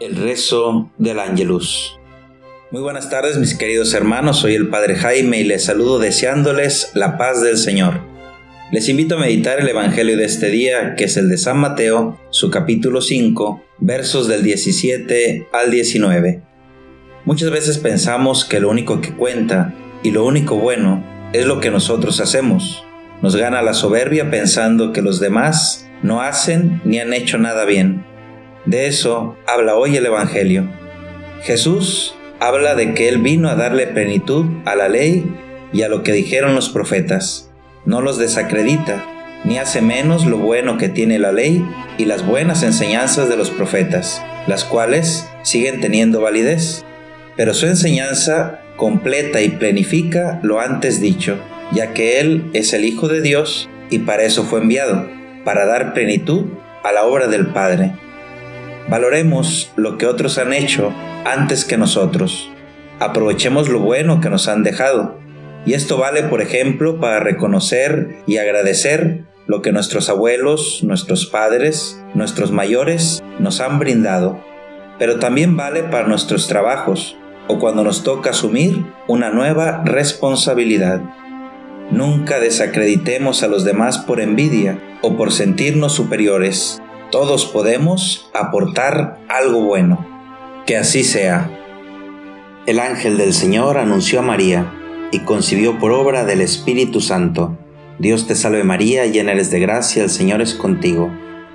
El rezo del Ángelus. Muy buenas tardes mis queridos hermanos, soy el Padre Jaime y les saludo deseándoles la paz del Señor. Les invito a meditar el Evangelio de este día, que es el de San Mateo, su capítulo 5, versos del 17 al 19. Muchas veces pensamos que lo único que cuenta y lo único bueno es lo que nosotros hacemos. Nos gana la soberbia pensando que los demás no hacen ni han hecho nada bien de eso habla hoy el Evangelio. Jesús habla de que Él vino a darle plenitud a la ley y a lo que dijeron los profetas. No los desacredita, ni hace menos lo bueno que tiene la ley y las buenas enseñanzas de los profetas, las cuales siguen teniendo validez. Pero su enseñanza completa y plenifica lo antes dicho, ya que Él es el Hijo de Dios y para eso fue enviado, para dar plenitud a la obra del Padre. Valoremos lo que otros han hecho antes que nosotros. Aprovechemos lo bueno que nos han dejado. Y esto vale, por ejemplo, para reconocer y agradecer lo que nuestros abuelos, nuestros padres, nuestros mayores nos han brindado. Pero también vale para nuestros trabajos o cuando nos toca asumir una nueva responsabilidad. Nunca desacreditemos a los demás por envidia o por sentirnos superiores todos podemos aportar algo bueno. Que así sea. El ángel del Señor anunció a María y concibió por obra del Espíritu Santo. Dios te salve María, llena eres de gracia, el Señor es contigo.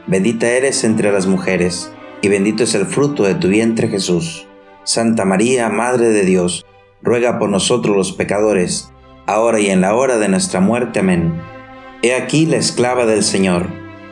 Bendita eres entre las mujeres, y bendito es el fruto de tu vientre Jesús. Santa María, Madre de Dios, ruega por nosotros los pecadores, ahora y en la hora de nuestra muerte. Amén. He aquí la esclava del Señor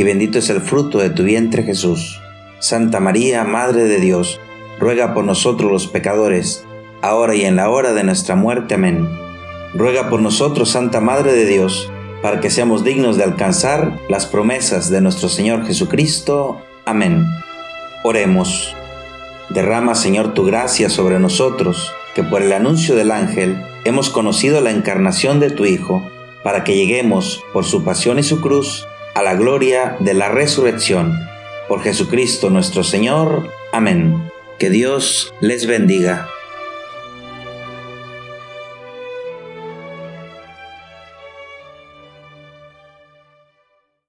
y bendito es el fruto de tu vientre Jesús. Santa María, Madre de Dios, ruega por nosotros los pecadores, ahora y en la hora de nuestra muerte. Amén. Ruega por nosotros, Santa Madre de Dios, para que seamos dignos de alcanzar las promesas de nuestro Señor Jesucristo. Amén. Oremos. Derrama, Señor, tu gracia sobre nosotros, que por el anuncio del ángel hemos conocido la encarnación de tu Hijo, para que lleguemos, por su pasión y su cruz, a la gloria de la resurrección. Por Jesucristo nuestro Señor. Amén. Que Dios les bendiga.